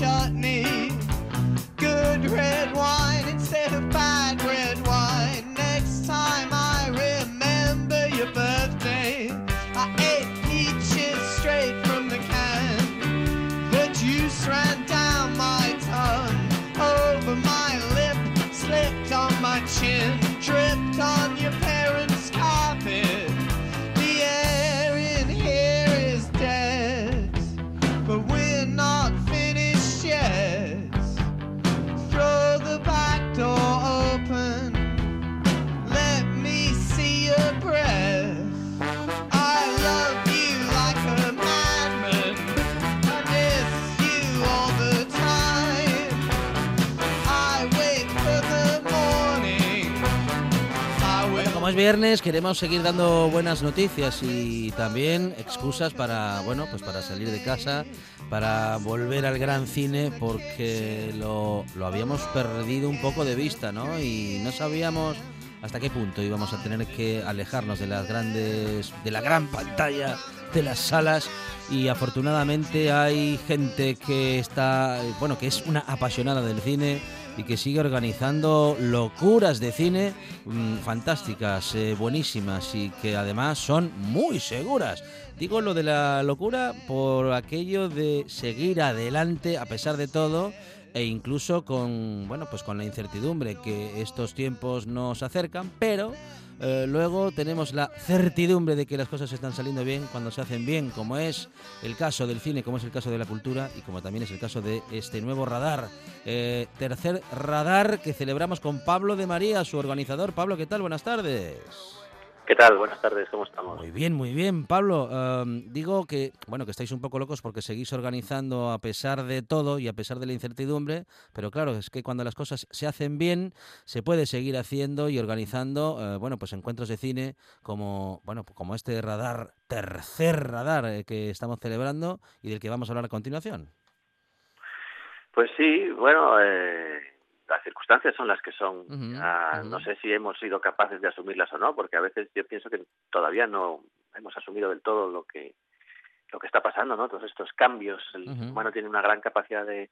Chutney, viernes, queremos seguir dando buenas noticias y también excusas para, bueno, pues para salir de casa, para volver al gran cine, porque lo, lo habíamos perdido un poco de vista, ¿no? Y no sabíamos hasta qué punto íbamos a tener que alejarnos de las grandes, de la gran pantalla, de las salas. Y afortunadamente hay gente que está, bueno, que es una apasionada del cine y que sigue organizando locuras de cine mm, fantásticas, eh, buenísimas y que además son muy seguras. Digo lo de la locura por aquello de seguir adelante a pesar de todo e incluso con bueno pues con la incertidumbre que estos tiempos nos acercan, pero eh, luego tenemos la certidumbre de que las cosas están saliendo bien cuando se hacen bien, como es el caso del cine, como es el caso de la cultura y como también es el caso de este nuevo radar, eh, tercer radar que celebramos con Pablo de María, su organizador. Pablo, ¿qué tal? Buenas tardes. ¿Qué tal? Buenas tardes, ¿cómo estamos? Muy bien, muy bien, Pablo. em, digo que, bueno, que estáis un poco locos porque seguís organizando a pesar de todo y a pesar de la incertidumbre, pero claro, es que cuando las cosas se hacen bien, se puede seguir haciendo y organizando, eh, bueno, pues encuentros de cine como, bueno, como este radar, tercer radar eh, que estamos celebrando y del que vamos a hablar a continuación. Pues sí, bueno, eh, las circunstancias son las que son. Ah, ujú. No sé si hemos sido capaces de asumirlas o no, porque a veces yo pienso que todavía no hemos asumido del todo lo que lo que está pasando, ¿no? Todos estos cambios. El humano tiene una gran capacidad de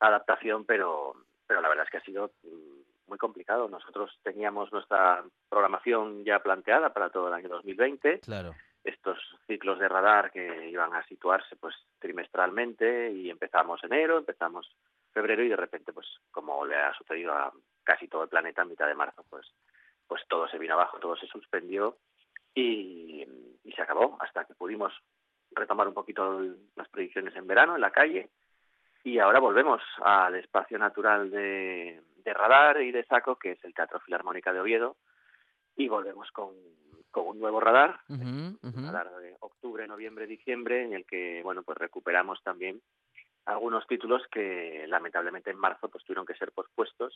adaptación, pero pero la verdad es que ha sido mm, muy complicado. Nosotros teníamos nuestra programación ya planteada para todo el año 2020. Claro. estos ciclos de radar que iban a situarse pues trimestralmente y empezamos enero, empezamos febrero y de repente pues como le ha sucedido a casi todo el planeta a mitad de marzo pues pues todo se vino abajo, todo se suspendió y, y se acabó hasta que pudimos retomar un poquito el- las predicciones en verano en la calle y ahora volvemos al espacio natural de, de radar y de saco que es el Teatro Filarmónica de Oviedo y volvemos con, con un nuevo radar ujú. radar de octubre, noviembre, diciembre, en el que bueno pues recuperamos también algunos títulos que lamentablemente en marzo pues tuvieron que ser pospuestos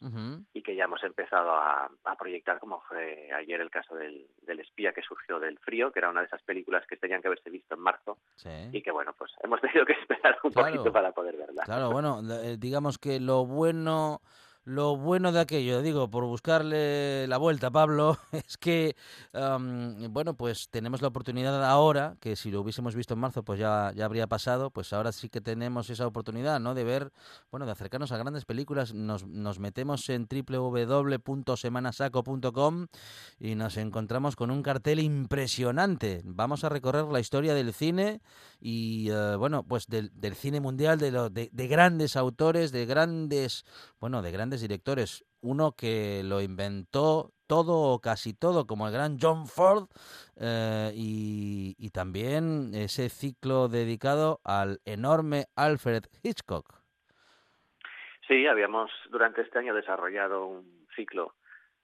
y que ya hemos empezado a, a proyectar como fue ayer el caso del, del espía que surgió del frío, que era una de esas películas que tenían que haberse visto en marzo Sí. y que bueno pues hemos tenido que esperar un Claro. poquito para poder verla. Claro, bueno, eh, digamos que lo bueno, lo bueno de aquello, digo, por buscarle la vuelta, Pablo, es que, am, bueno, pues tenemos la oportunidad ahora, que si lo hubiésemos visto en marzo, pues ya, ya habría pasado, pues ahora sí que tenemos esa oportunidad, ¿no? De ver, bueno, de acercarnos a grandes películas. Nos, nos metemos en www.semanasaco.com y nos encontramos con un cartel impresionante. Vamos a recorrer la historia del cine y eh, bueno pues del, del cine mundial de, lo- de grandes autores de grandes bueno de grandes directores. Uno que lo inventó todo o casi todo como el gran John Ford eh, y, y también ese ciclo dedicado al enorme Alfred Hitchcock. Sí, habíamos durante este año desarrollado un ciclo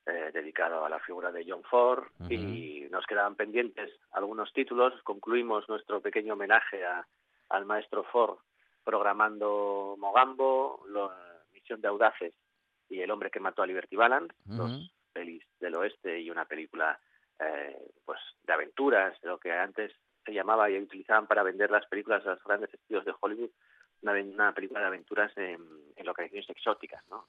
eh, dedicado a la figura de John Ford y nos quedaban pendientes algunos títulos. Concluimos nuestro pequeño homenaje a, al maestro Ford programando Mogambo, la Misión de Audaces y El hombre que mató a Liberty Balance, dos Ujú. pelis del oeste y una película eh, pues de aventuras, lo que antes se llamaba y utilizaban para vender las películas a los grandes estudios de Hollywood, una, una película de aventuras en, en localizaciones exóticas, ¿no?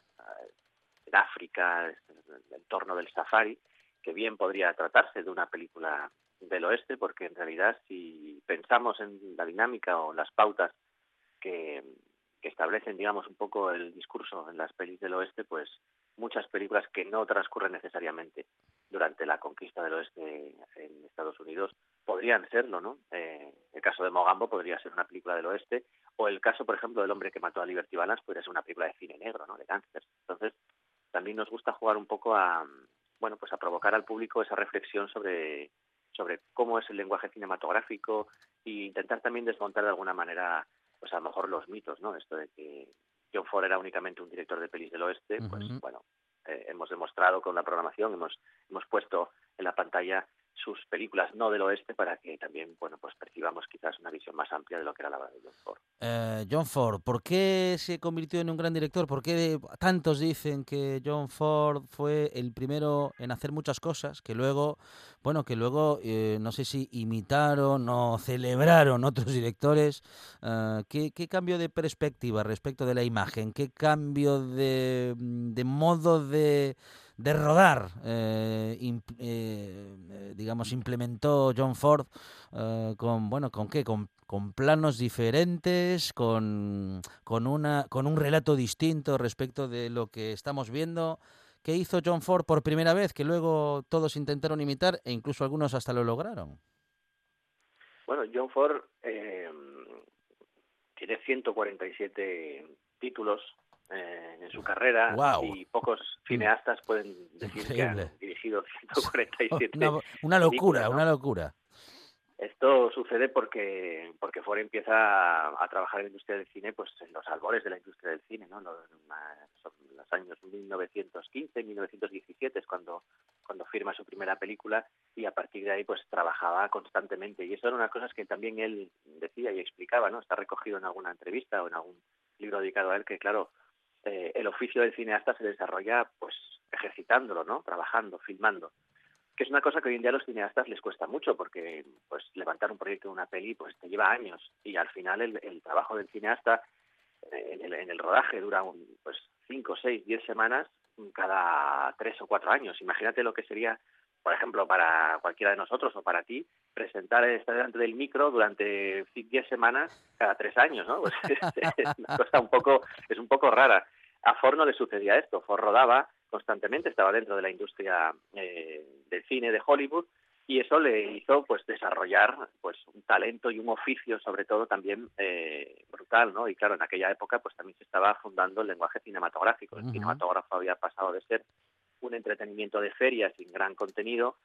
En África, en el entorno del safari, que bien podría tratarse de una película del oeste, porque en realidad si pensamos en la dinámica o las pautas que, que establecen, digamos, un poco el discurso en las pelis del oeste, pues muchas películas que no transcurren necesariamente durante la conquista del oeste en Estados Unidos podrían serlo, ¿no? Eh, el caso de Mogambo podría ser una película del oeste, o el caso, por ejemplo, del hombre que mató a Liberty Balance podría ser una película de cine negro, ¿no? De gángsters. Entonces, también nos gusta jugar un poco a, bueno, pues a provocar al público esa reflexión sobre sobre cómo es el lenguaje cinematográfico e intentar también desmontar de alguna manera, pues a lo mejor los mitos, ¿no? Esto de que John Ford era únicamente un director de pelis del oeste, pues bueno, eh, hemos demostrado con la programación, hemos hemos puesto en la pantalla sus películas no del oeste para que también, bueno, pues percibamos quizás una visión más amplia de lo que era la de John Ford. Eh, John Ford, ¿por qué se convirtió en un gran director? ¿Por qué tantos dicen que John Ford fue el primero en hacer muchas cosas que luego, bueno, que luego eh, no sé si imitaron o celebraron otros directores? Eh, ¿qué, qué cambio de perspectiva respecto de la imagen? ¿Qué cambio de, de modo de, de rodar, eh, eh, digamos, implementó John Ford eh, con, bueno, ¿con qué? Con, con planos diferentes, con, con, una, con un relato distinto respecto de lo que estamos viendo. ¿Qué hizo John Ford por primera vez? Que luego todos intentaron imitar e incluso algunos hasta lo lograron. Bueno, John Ford eh, tiene 147 títulos eh, en su carrera y pocos cineastas pueden decir que han dirigido 147 Una, una locura, películas, ¿no? una locura. Esto sucede porque porque Ford empieza a, a trabajar en la industria del cine pues en los albores de la industria del cine, ¿no? Los, son los años 1915, 1917 es cuando cuando firma su primera película y a partir de ahí pues trabajaba constantemente y eso era una cosa que también él decía y explicaba, ¿no? Está recogido en alguna entrevista o en algún libro dedicado a él que claro eh, el oficio del cineasta se desarrolla pues ejercitándolo, ¿no? Trabajando, filmando que es una cosa que hoy en día a los cineastas les cuesta mucho porque pues levantar un proyecto una peli pues te lleva años y al final el, el trabajo del cineasta eh, en el, en el rodaje dura un, pues cinco, seis, diez semanas cada tres o cuatro años. Imagínate lo que sería, por ejemplo, para cualquiera de nosotros o para ti, presentar estar delante del micro durante diez semanas cada tres años, ¿no? Pues es un poco, es un poco rara. A Ford no le sucedía esto. Ford rodaba constantemente, estaba dentro de la industria eh, del cine de Hollywood y eso le hizo pues desarrollar pues un talento y un oficio sobre todo también eh, brutal, ¿no? Y claro, en aquella época pues también se estaba fundando el lenguaje cinematográfico. El cinematógrafo había pasado de ser un entretenimiento de feria sin gran contenido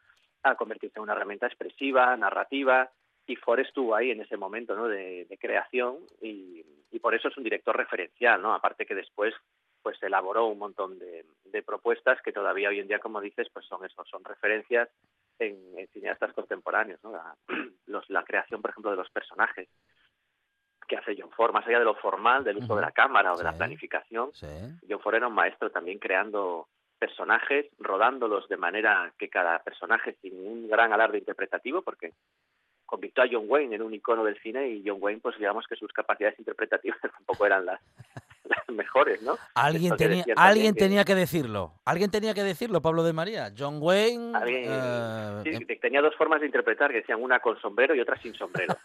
a convertirse en una herramienta expresiva, narrativa, y Ford estuvo ahí en ese momento ¿no? de, de creación y, y por eso es un director referencial, ¿no? Aparte que después pues elaboró un montón de, de propuestas que todavía hoy en día, como dices, pues son eso, son referencias en, en cineastas contemporáneos, ¿no? La, los, la creación, por ejemplo, de los personajes que hace John Ford, más allá de lo formal, del uso de la cámara o de la planificación, Sí. John Ford era un maestro también creando personajes, rodándolos de manera que cada personaje, sin un gran alarde interpretativo, porque convirtió a John Wayne en un icono del cine y John Wayne, pues digamos que sus capacidades interpretativas tampoco eran las, las mejores, ¿no? Alguien tenía, alguien que- tenía que decirlo. Alguien tenía que decirlo, Pablo de María. John Wayne. Alguien- eh, Sí, em- tenía dos formas de interpretar, que decían una con sombrero y otra sin sombrero.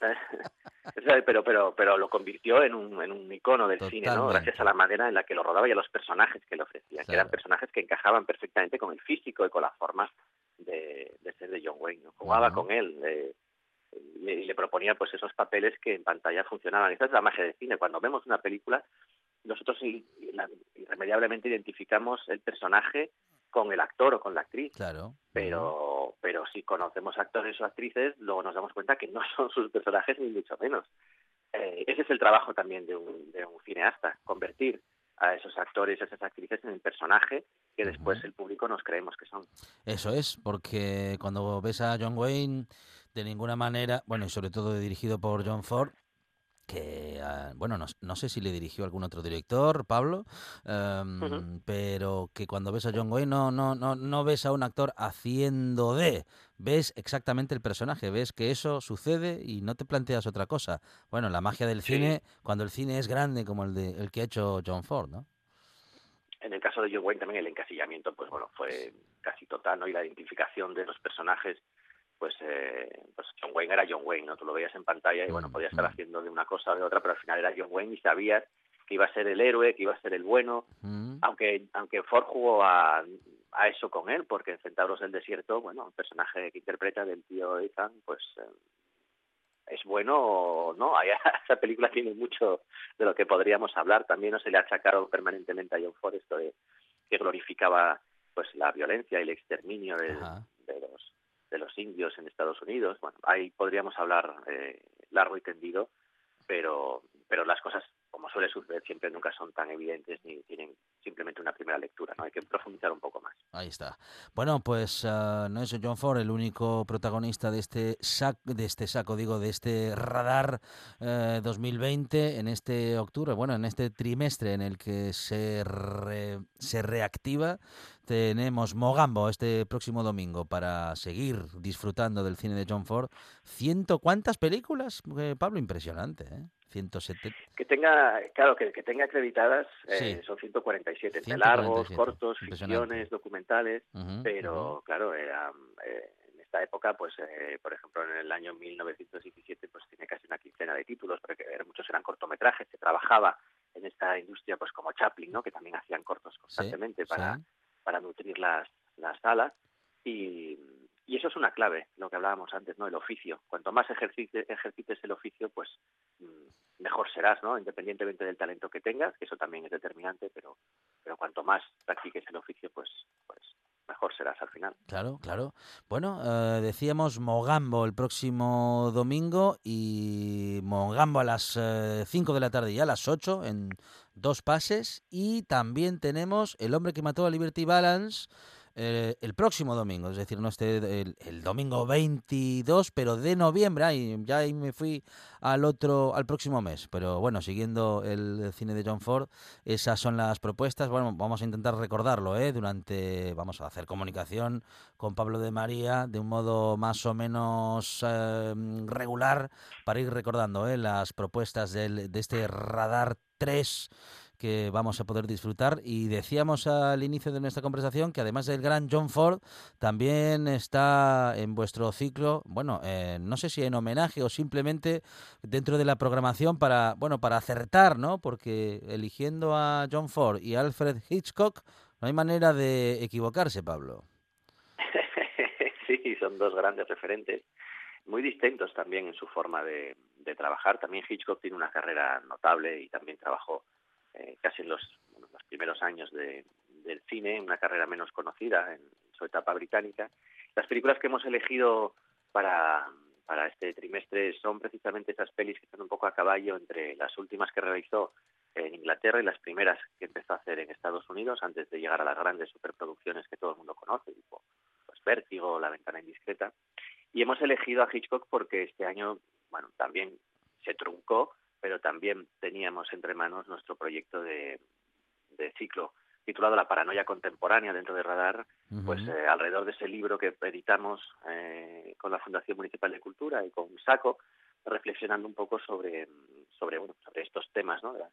Pero, pero, pero lo convirtió en un, en un icono del cine, ¿no? Gracias a la manera en la que lo rodaba y a los personajes que le ofrecía, que eran Claro. personajes que encajaban perfectamente con el físico y con las formas de, de ser de John Wayne. ¿no? Jugaba con él eh, le- y le proponía pues esos papeles que en pantalla funcionaban. Esa es la magia del cine. Cuando vemos una película, nosotros irremediablemente identificamos el personaje con el actor o con la actriz Claro. pero pero si conocemos actores o actrices luego nos damos cuenta que no son sus personajes ni mucho menos Eh, ese es el trabajo también de un, de un cineasta convertir a esos actores a esas actrices en el personaje que después el público nos creemos que son Eso es, porque cuando ves a John Wayne, de ninguna manera, bueno, y sobre todo dirigido por John Ford, que, ah, bueno, no, no, sé si le dirigió algún otro director, Pablo, um, pero que cuando ves a John Wayne no, no, no, no ves a un actor haciendo de, ves exactamente el personaje, ves que eso sucede y no te planteas otra cosa. Bueno, la magia del Sí. cine, cuando el cine es grande como el, de, el que ha hecho John Ford, ¿no? En el caso de John Wayne también el encasillamiento, pues bueno, fue casi total, ¿no? Y la identificación de los personajes, pues, eh, pues John Wayne era John Wayne, ¿no? Tú lo veías en pantalla y bueno, Mm, podía estar mm. haciendo de una cosa o de otra, pero al final era John Wayne y sabías que iba a ser el héroe, que iba a ser el bueno, Mm, aunque aunque Ford jugó a, a eso con él, porque en Centauros del Desierto, bueno, el personaje que interpreta del tío Ethan, pues eh, es bueno o no. Esa película tiene mucho de lo que podríamos hablar. También no se le ha achacado permanentemente a John Ford esto de que glorificaba pues la violencia y el exterminio de, Ajá. De los indios en Estados Unidos. Bueno, ahí podríamos hablar eh, largo y tendido, pero pero las cosas como suele suceder siempre nunca son tan evidentes ni tienen simplemente una primera lectura, ¿no? Hay que profundizar un poco más. Ahí está. Bueno, pues ah, no es John Ford el único protagonista de este saco, de este saco, digo, de este radar eh, 2020 en este octubre, bueno, en este trimestre en el que se re- se reactiva. Tenemos Mogambo este próximo domingo para seguir disfrutando del cine de John Ford. ¿Ciento cuántas películas? Eh, Pablo, impresionante, ¿eh? 170. Que tenga, claro, que, que tenga acreditadas eh, Sí. son 147, entre 147, largos, cortos, ficciones, documentales, pero claro, era, eh, en esta época, pues, eh, por ejemplo, en el año 1917, pues tiene casi una quincena de títulos, porque muchos eran cortometrajes, se trabajaba en esta industria, pues como Chaplin, ¿no? Que también hacían cortos constantemente para, sí. para nutrir las, las salas y, y eso es una clave, lo que hablábamos antes, ¿no? El oficio. Cuanto más ejercites, el oficio, pues mm, mejor serás, ¿no? Independientemente del talento que tengas, que eso también es determinante, pero, pero cuanto más practiques el oficio, pues, pues mejor serás al final. Claro, claro. Bueno, eh, decíamos Mogambo el próximo domingo y Mogambo a las 5 de la tarde y a las 8 en dos pases. Y también tenemos El hombre que mató a Liberty Balance eh, el próximo domingo, es decir, no este el, domingo 22, pero de noviembre. Ay, ya ahí me fui al otro, al próximo mes. Pero bueno, siguiendo el cine de John Ford, esas son las propuestas. Bueno, vamos a intentar recordarlo, ¿eh? Durante, vamos a hacer comunicación con Pablo de María de un modo más o menos eh, regular para ir recordando ¿eh? las propuestas del, de este Radar 3 que vamos a poder disfrutar. Y decíamos al inicio de nuestra conversación que además del gran John Ford, también está en vuestro ciclo, bueno, eh, no sé si en homenaje o simplemente dentro de la programación para, bueno, para acertar, ¿no? Porque eligiendo a John Ford y Alfred Hitchcock, no hay manera de equivocarse, Pablo. sí, son dos grandes referentes, muy distintos también en su forma de, de trabajar. También Hitchcock tiene una carrera notable y también trabajó eh, casi en los, bueno, los primeros años de, del cine, una carrera menos conocida en su etapa británica. Las películas que hemos elegido para, para este trimestre son precisamente esas pelis que están un poco a caballo entre las últimas que realizó en Inglaterra y las primeras que empezó a hacer en Estados Unidos antes de llegar a las grandes superproducciones que todo el mundo conoce, tipo pues, Vértigo, La ventana indiscreta. Y hemos elegido a Hitchcock porque este año, bueno, también se truncó, pero también teníamos entre manos nuestro proyecto de, de ciclo titulado La paranoia contemporánea dentro de Radar, pues eh, alrededor de ese libro que editamos eh, con la Fundación Municipal de Cultura y con Saco, reflexionando un poco sobre, sobre, bueno, sobre estos temas, ¿no? Las-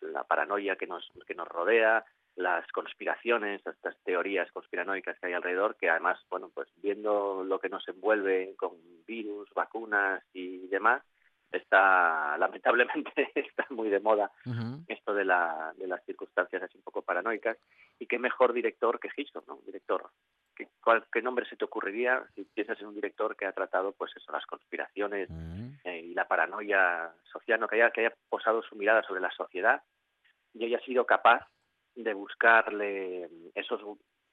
la paranoia que nos, que nos rodea, las conspiraciones, estas teorías conspiranoicas que hay alrededor, que además, bueno, pues viendo lo que nos envuelve con virus, vacunas y demás, está, lamentablemente, está muy de moda esto de, la, de las circunstancias así un poco paranoicas y qué mejor director que Hitchcock, ¿no? Un director. ¿Qué, cuál, ¿Qué nombre se te ocurriría si piensas en un director que ha tratado, pues eso, las conspiraciones eh, y la paranoia social, ¿no? que, haya, que haya posado su mirada sobre la sociedad y haya sido capaz de buscarle esos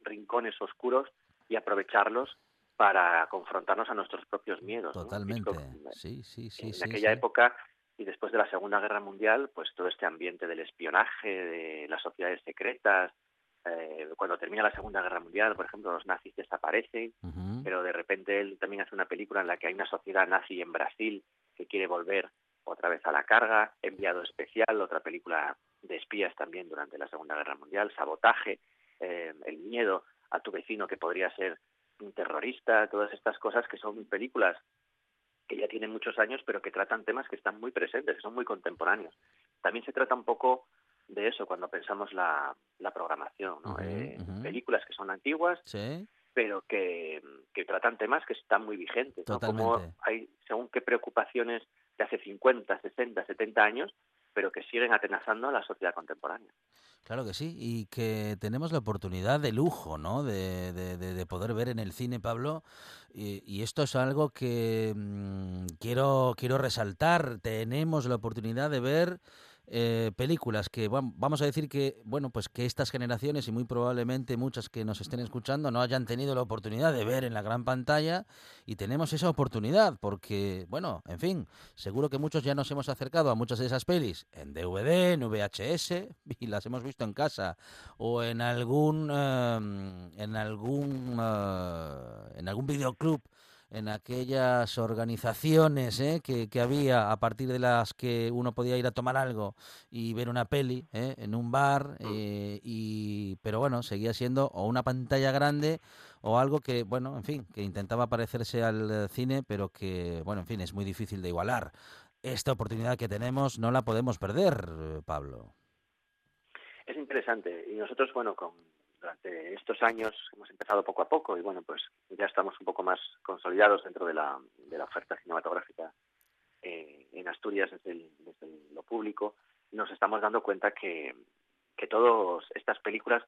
rincones oscuros y aprovecharlos para confrontarnos a nuestros propios miedos. Totalmente. Hitchcock, Sí, sí, sí. en sí, aquella sí. época y después de la Segunda Guerra Mundial, pues todo este ambiente del espionaje, de las sociedades secretas. eh, cuando termina la Segunda Guerra Mundial, por ejemplo, los nazis desaparecen, pero de repente él también hace una película en la que hay una sociedad nazi en Brasil que quiere volver otra vez a la carga, Enviado Especial, otra película de espías también durante la Segunda Guerra Mundial, Sabotaje, eh, El miedo a tu vecino que podría ser un terrorista, todas estas cosas que son películas que ya tienen muchos años, pero que tratan temas que están muy presentes, que son muy contemporáneos. También se trata un poco de eso cuando pensamos la, la programación, ¿no? Eh, películas que son antiguas, Sí, pero que, que tratan temas que están muy vigentes, ¿no? Como hay, según qué preocupaciones de hace 50, 60, 70 años, pero que siguen atenazando a la sociedad contemporánea. claro que sí. Y que tenemos la oportunidad de lujo, ¿no? De, de- de- de poder ver en el cine, Pablo. Y, y esto es algo que mm, quiero, quiero resaltar. Tenemos la oportunidad de ver eh, películas que vam- vamos a decir que bueno pues que estas generaciones y muy probablemente muchas que nos estén escuchando no hayan tenido la oportunidad de ver en la gran pantalla y tenemos esa oportunidad porque bueno en fin seguro que muchos ya nos hemos acercado a muchas de esas pelis en DVD en VHS y las hemos visto en casa o en algún eh, en algún eh, en algún videoclub en aquellas organizaciones ¿eh? que, que había a partir de las que uno podía ir a tomar algo y ver una peli ¿eh? en un bar eh, y pero bueno seguía siendo o una pantalla grande o algo que bueno en fin que intentaba parecerse al eh, cine pero que bueno en fin es muy difícil de igualar esta oportunidad que tenemos no la podemos perder eh, Pablo Es interesante y nosotros, bueno, con, durante estos años hemos empezado poco a poco y bueno, pues ya estamos un poco más consolidados dentro de la, de la oferta cinematográfica eh, en Asturias desde, el- desde el- lo público. Nos estamos dando cuenta que, que todas estas películas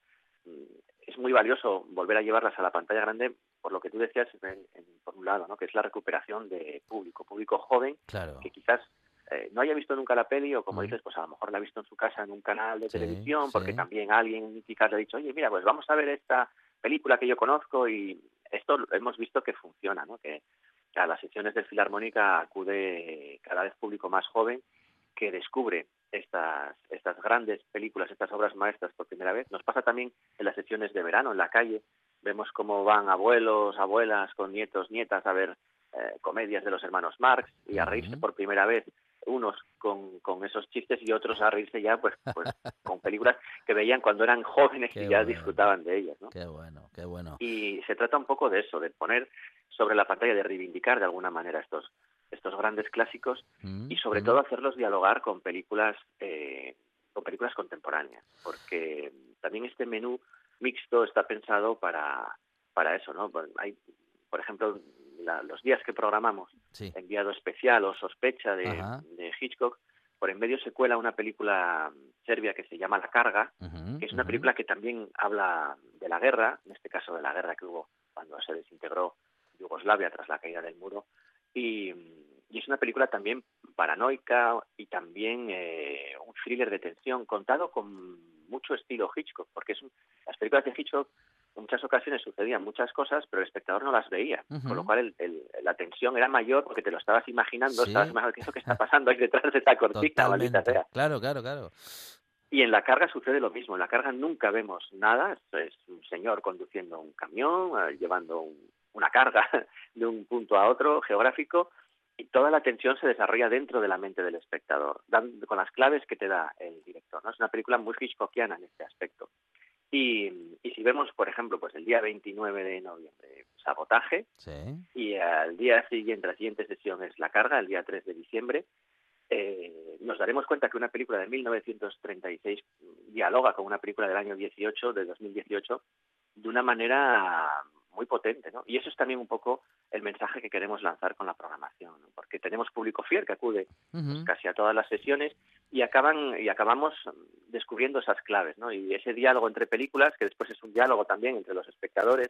mm, es muy valioso volver a llevarlas a la pantalla grande por lo que tú decías en- en- por un lado, ¿no? que es la recuperación de público, público joven claro que quizás eh, no haya visto nunca la peli o como dices, pues a lo mejor la ha visto en su casa en un canal de Sí, televisión porque sí. también alguien quizás le ha dicho, oye, mira, pues vamos a ver esta película que yo conozco y esto hemos visto que funciona, ¿no? Que a las sesiones de Filarmónica acude cada vez público más joven que descubre estas, estas grandes películas, estas obras maestras por primera vez. Nos pasa también en las sesiones de verano, en la calle. Vemos cómo van abuelos, abuelas, con nietos, nietas a ver eh, comedias de los hermanos Marx y a reírse por primera vez unos con, con esos chistes y otros a reírse ya pues, pues con películas que veían cuando eran jóvenes Qué y ya bueno. disfrutaban de ellas. ¿no? qué bueno qué bueno Y se trata un poco de eso, de poner sobre la pantalla, de reivindicar de alguna manera estos, estos grandes clásicos Mm, y sobre mm. todo hacerlos dialogar con películas eh, con películas contemporáneas porque también este menú mixto está pensado para para eso no hay por ejemplo la- los días que programamos sí. enviado especial o sospecha de, de Hitchcock por en medio se cuela una película serbia que se llama La carga que es una película que también habla de la guerra, en este caso de la guerra que hubo cuando se desintegró Yugoslavia tras la caída del muro, y, y es una película también paranoica y también eh, un thriller de tensión contado con mucho estilo Hitchcock, porque es un- las películas de Hitchcock en muchas ocasiones sucedían muchas cosas, pero el espectador no las veía, Ujú. con lo cual el- el- la tensión era mayor porque te lo estabas imaginando, Sí. estabas imaginando qué es lo que está pasando ahí detrás de esa cortina, maldita sea. Claro, claro, claro. Y en la carga sucede lo mismo. En la carga nunca vemos nada. Es un señor conduciendo un camión, eh, llevando un- una carga de un punto a otro geográfico y toda la tensión se desarrolla dentro de la mente del espectador, dan- con las claves que te da el director. ¿no? Es una película muy hitchcockiana en este aspecto. Y, y si vemos, por ejemplo, pues el día 29 de noviembre, sabotaje, Sí. y al día siguiente, la siguiente sesión es la carga, el día 3 de diciembre, eh, nos daremos cuenta que una película de 1936 dialoga con una película del año 18, de 2018, de una manera muy potente, ¿no? Y eso es también un poco el mensaje que queremos lanzar con la programación, ¿no? porque tenemos público fiel que acude Ujú. casi a todas las sesiones y acaban y acabamos descubriendo esas claves, ¿no? Y ese diálogo entre películas, que después es un diálogo también entre los espectadores,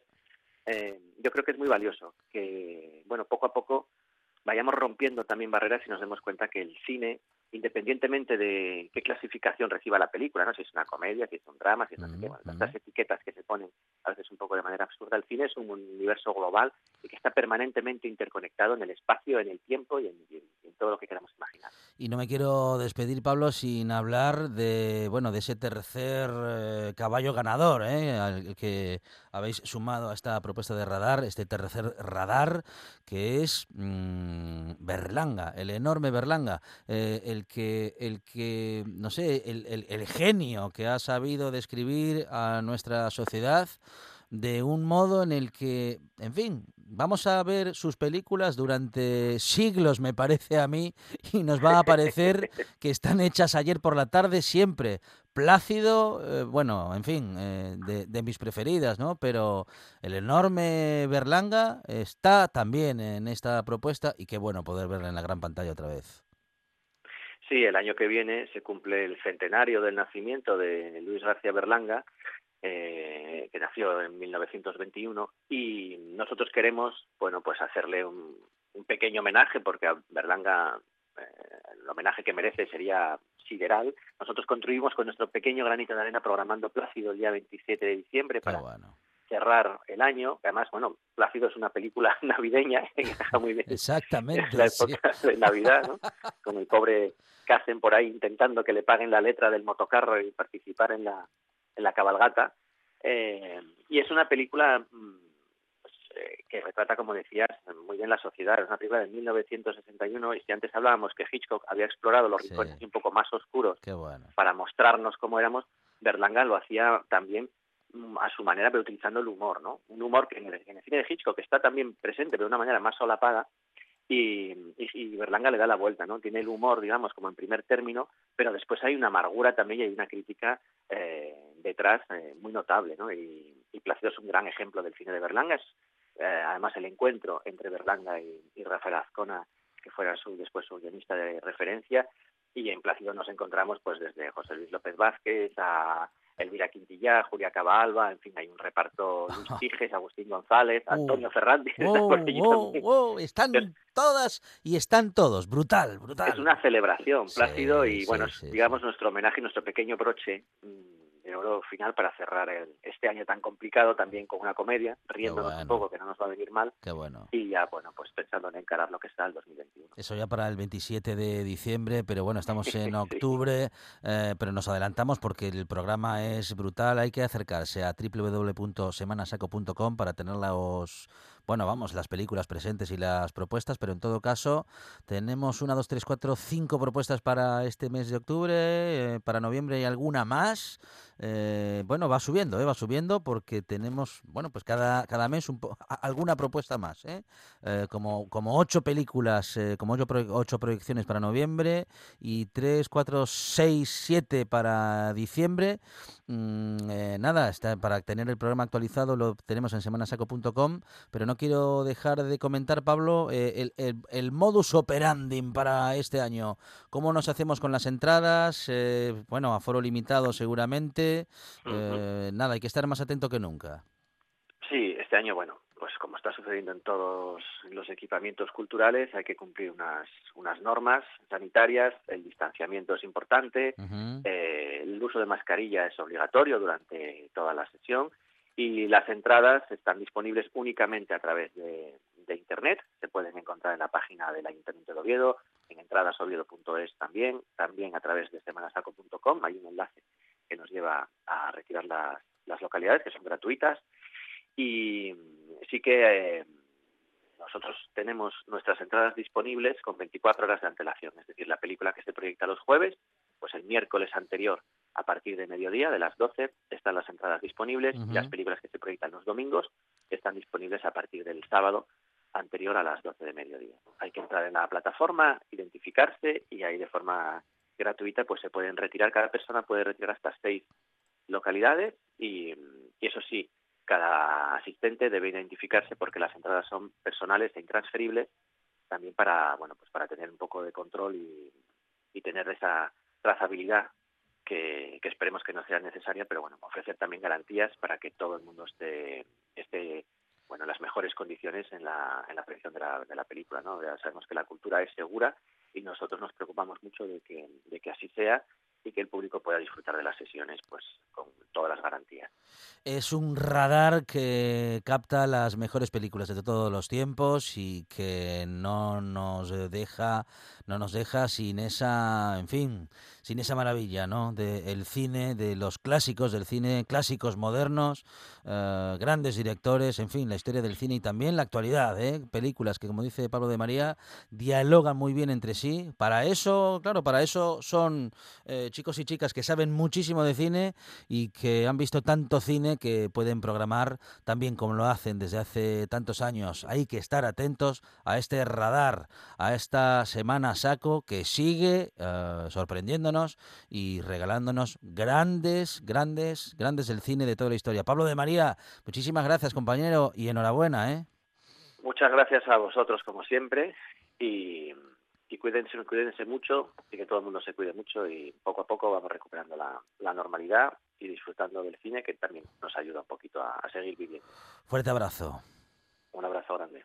eh, yo creo que es muy valioso, que bueno poco a poco vayamos rompiendo también barreras y nos demos cuenta que el cine, independientemente de qué clasificación reciba la película, no si es una comedia, si es un drama, si es no sé qué, bueno, estas etiquetas que se ponen a veces un poco de manera absurda, el cine es un universo global y que está permanentemente interconectado en el espacio, en el tiempo y en, y todo lo que queramos imaginar. Y no me quiero despedir, Pablo, sin hablar de bueno de ese tercer eh, caballo ganador, ¿eh? al que habéis sumado a esta propuesta de radar, este tercer radar, que es mm, Berlanga, el enorme Berlanga, eh, el que, el que, no sé, el, el, el genio que ha sabido describir a nuestra sociedad de un modo en el que, en fin, vamos a ver sus películas durante siglos, me parece a mí, y nos va a parecer que están hechas ayer por la tarde siempre. Plácido, eh, bueno, en fin, eh, de, de, mis preferidas, ¿no? Pero el enorme Berlanga está también en esta propuesta y qué bueno poder verla en la gran pantalla otra vez. Sí, el año que viene se cumple el centenario del nacimiento de Luis García Berlanga eh, que nació en 1921 y nosotros queremos, bueno, pues hacerle un, un pequeño homenaje porque a Berlanga eh, el homenaje que merece sería sideral. Nosotros construimos con nuestro pequeño granito de arena programando Plácido el día 27 de diciembre para bueno. Cerrar el año. Además, bueno, Plácido es una película navideña que encaja muy bien. Exactamente. la época sí. de Navidad, ¿no? Con el pobre Casen por ahí intentando que le paguen la letra del motocarro y participar en la en la cabalgata. Eh, y es una película pues, eh, que retrata, como decías, muy bien la sociedad. Es una película de 1961 y si antes hablábamos que Hitchcock había explorado los rincones sí. un poco más oscuros bueno. para mostrarnos cómo éramos, Berlanga lo hacía también a su manera, pero utilizando el humor, ¿no? Un humor que en el, cine de Hitchcock está también presente, pero de una manera más solapada, y, y, Berlanga le da la vuelta, ¿no? Tiene el humor, digamos, como en primer término, pero después hay una amargura también y hay una crítica eh, detrás eh, muy notable, ¿no? Y, y, Plácido es un gran ejemplo del cine de Berlanga. Es, eh, además, el encuentro entre Berlanga y, Rafael Azcona, que fuera su, después su guionista de referencia, y en Plácido nos encontramos pues desde José Luis López Vázquez a Elvira Quintilla, Julia Cabalba, en fin, hay un reparto Luis Tiges, Agustín González, Antonio oh, Fernández. Oh, oh, oh, están todas y están todos, brutal, brutal. Es una celebración, Plácido, sí, y bueno, sí, sí, digamos nuestro homenaje, nuestro pequeño broche de oro final para cerrar el, este año tan complicado también con una comedia, riéndonos bueno. un poco, que no nos va a venir mal. Qué bueno. Y ya, bueno, pues pensando en encarar lo que está el 2021. Eso ya para el 27 de diciembre, pero bueno, estamos en octubre, eh, pero nos adelantamos porque el programa es brutal. Hay que acercarse a www.semanasaco.com para tener los, bueno, vamos, las películas presentes y las propuestas, pero en todo caso tenemos una, dos, tres, cuatro, cinco propuestas para este mes de octubre, eh, para noviembre y alguna más. Eh, bueno, va subiendo, eh, va subiendo porque tenemos, bueno, pues cada, cada mes un po alguna propuesta más, ¿eh? eh como, como ocho películas, como ocho, ocho proyecciones para noviembre y tres, cuatro, seis, siete para diciembre. Mm, nada, está, para tener el programa actualizado lo tenemos en semanasaco.com, pero no quiero dejar de comentar, Pablo, eh, el, el, el, modus operandi para este año. ¿Cómo nos hacemos con las entradas? Eh, bueno, a foro limitado seguramente. Uh -huh. Nada, hay que estar más atento que nunca. Sí, este año, bueno, pues como está sucediendo en todos los equipamientos culturales, hay que cumplir unas, unas normas sanitarias, el distanciamiento es importante, uh -huh. eh, el uso de mascarilla es obligatorio durante toda la sesión y las entradas están disponibles únicamente a través de, Internet, se pueden encontrar en la página del Ayuntamiento de Oviedo, en entradasoviedo.es también, también a través de semanasaco.com, hay un enlace que nos lleva a retirar las, las localidades, que son gratuitas, y sí que eh, nosotros tenemos nuestras entradas disponibles con 24 horas de antelación, es decir, la película que se proyecta los jueves, pues el miércoles anterior a partir de mediodía, de las 12, están las entradas disponibles, uh -huh. y las películas que se proyectan los domingos están disponibles a partir del sábado anterior a las 12 de mediodía. Hay que entrar en la plataforma, identificarse y ahí de forma gratuita pues se pueden retirar, cada persona puede retirar hasta seis localidades y, y eso sí, cada asistente debe identificarse porque las entradas son personales e intransferibles también para bueno pues para tener un poco de control y, y tener esa trazabilidad que, esperemos que no sea necesaria pero bueno ofrecer también garantías para que todo el mundo esté esté bueno en las mejores condiciones en la en la de la, de la película no sabemos que la cultura es segura y nosotros nos preocupamos mucho de que de que así sea y que el público pueda disfrutar de las sesiones pues con todas las garantías. Es un radar que capta las mejores películas de todos los tiempos y que no nos deja no nos deja sin esa, en fin, sin esa maravilla, ¿no? Del cine, de los clásicos del cine, clásicos modernos, eh, grandes directores, en fin, la historia del cine y también la actualidad, ¿eh? Películas que, como dice Pablo de María, dialogan muy bien entre sí. Para eso, claro, para eso son eh, chicos y chicas que saben muchísimo de cine y que han visto tanto cine que pueden programar también como lo hacen desde hace tantos años. Hay que estar atentos a este radar, a esta semana saco que sigue eh, y regalándonos grandes, grandes, grandes del cine de toda la historia. Pablo de María, muchísimas gracias compañero y enhorabuena. ¿eh? Muchas gracias a vosotros como siempre y y cuídense, cuídense mucho y que todo el mundo se cuide mucho y poco a poco vamos recuperando la, la normalidad y disfrutando del cine que también nos ayuda un poquito a, a seguir viviendo. Fuerte abrazo. Un abrazo grande.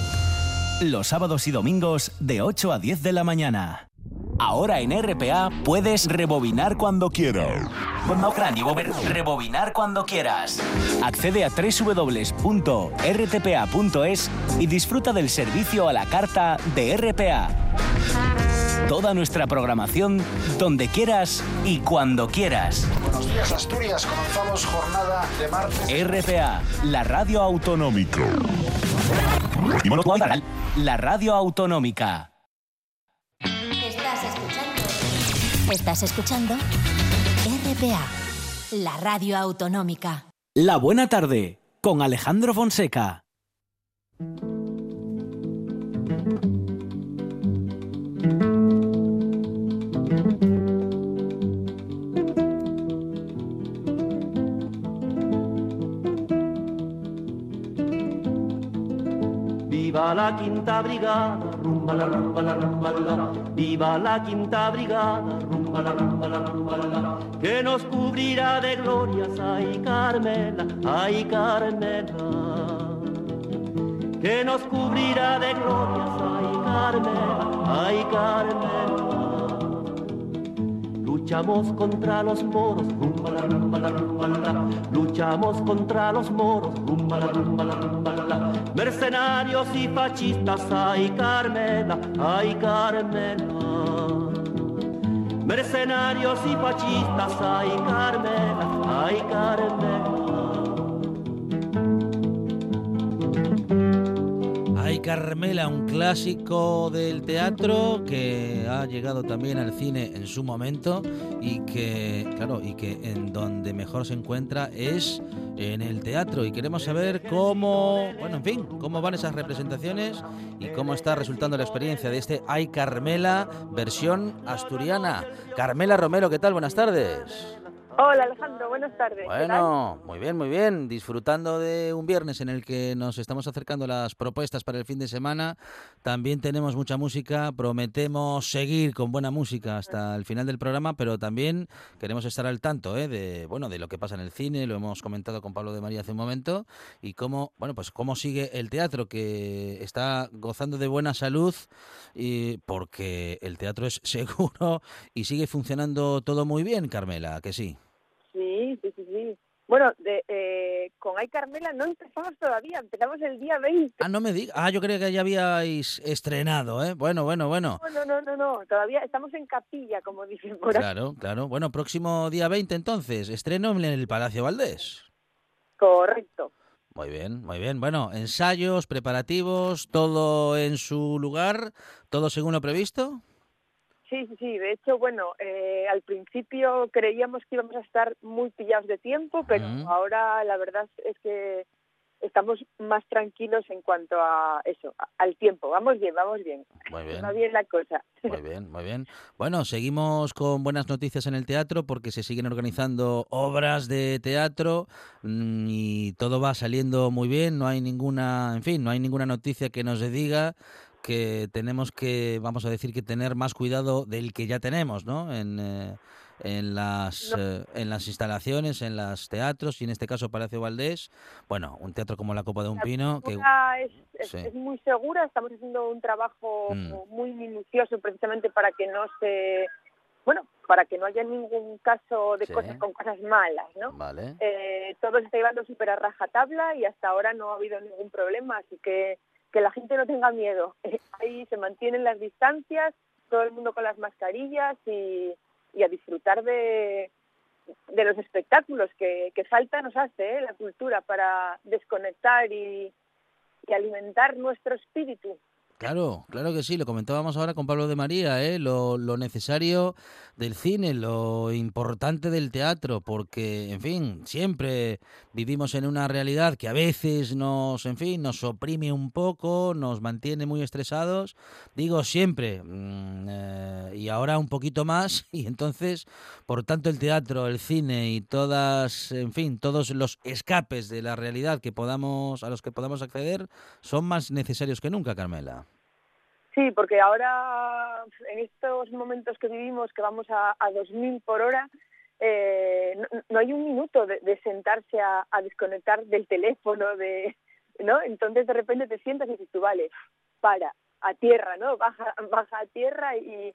Los sábados y domingos de 8 a 10 de la mañana. Ahora en RPA puedes rebobinar cuando quieras. Rebobinar cuando quieras. Accede a www.rtpa.es y disfruta del servicio a la carta de RPA. Toda nuestra programación donde quieras y cuando quieras. Buenos días Asturias, comenzamos jornada de martes. RPA, la radio autonómica. La radio autonómica. Estás escuchando. Estás escuchando RPA, la radio autonómica. La buena tarde con Alejandro Fonseca. La quinta brigada, rumba la rumba la rumba la. Viva la quinta brigada, rumba la rumba la rumba. Que nos cubrirá de glorias, ay Carmela, ay Carmela. Que nos cubrirá de glorias, ay Carmela, ay Carmela. Luchamos contra los moros, rumba la rumba la rumba la. Luchamos contra los moros, la la. Mercenarios y fascistas, ay Carmela, ay Carmela. Mercenarios y fascistas, ay Carmela, ay Carmela. Carmela, un clásico del teatro que ha llegado también al cine en su momento y que, claro, y que en donde mejor se encuentra es en el teatro y queremos saber cómo, bueno, en fin, cómo van esas representaciones y cómo está resultando la experiencia de este Ay Carmela versión asturiana. Carmela Romero, ¿qué tal? Buenas tardes. Hola Alejandro, buenas tardes. Bueno, muy bien, muy bien. Disfrutando de un viernes en el que nos estamos acercando las propuestas para el fin de semana. También tenemos mucha música. Prometemos seguir con buena música hasta el final del programa, pero también queremos estar al tanto ¿eh? de bueno de lo que pasa en el cine. Lo hemos comentado con Pablo de María hace un momento y cómo bueno pues cómo sigue el teatro que está gozando de buena salud y porque el teatro es seguro y sigue funcionando todo muy bien, Carmela, que sí. Sí, sí, sí, sí. Bueno, de, eh, con Ay Carmela no empezamos todavía, empezamos el día 20. Ah, no me digas. Ah, yo creía que ya habíais estrenado, ¿eh? Bueno, bueno, bueno. No, no, no, no, no, todavía estamos en capilla, como dicen por ahí. Claro, claro. Bueno, próximo día 20 entonces, estreno en el Palacio Valdés. Correcto. Muy bien, muy bien. Bueno, ensayos, preparativos, todo en su lugar, todo según lo previsto. Sí, sí, sí. De hecho, bueno, eh, al principio creíamos que íbamos a estar muy pillados de tiempo, pero ahora la verdad es que estamos más tranquilos en cuanto a eso, al tiempo. Vamos bien, vamos bien. Muy bien. Va bien la cosa. Muy bien, muy bien. Bueno, seguimos con buenas noticias en el teatro porque se siguen organizando obras de teatro mm, y todo va saliendo muy bien. No hay ninguna, en fin, no hay ninguna noticia que nos diga que tenemos que, vamos a decir, que tener más cuidado del que ya tenemos, ¿no? En, eh, en las eh, en las instalaciones, en los teatros y en este caso Palacio Valdés. Bueno, un teatro como la Copa de un La Pino que es, es- sí. es muy segura, estamos haciendo un trabajo Mm. muy minucioso precisamente para que no se, bueno, para que no haya ningún caso de Sí. cosas con cosas malas, ¿no? vale. Eh, todo se está llevando súper a rajatabla y hasta ahora no ha habido ningún problema, así que que la gente no tenga miedo. Ahí se mantienen las distancias, todo el mundo con las mascarillas y, a disfrutar de, de los espectáculos que, que falta nos hace ¿eh? la cultura para desconectar y, y alimentar nuestro espíritu. Claro, claro que sí, lo comentábamos ahora con Pablo de María, ¿eh? lo, necesario del cine, lo importante del teatro, porque, en fin, siempre vivimos en una realidad que a veces nos, en fin, nos oprime un poco, nos mantiene muy estresados, digo siempre, mm, eh, y ahora un poquito más, y entonces, por tanto, el teatro, el cine y todas, en fin, todos los escapes de la realidad que podamos, a los que podamos acceder, son más necesarios que nunca, Carmela. Sí, porque ahora, en estos momentos que vivimos, que vamos a, a 2.000 por hora, eh, no, hay un minuto de, sentarse a, desconectar del teléfono, de, ¿no? Entonces, de repente te sientas y dices tú, vale, para, a tierra, ¿no? Baja, baja a tierra y,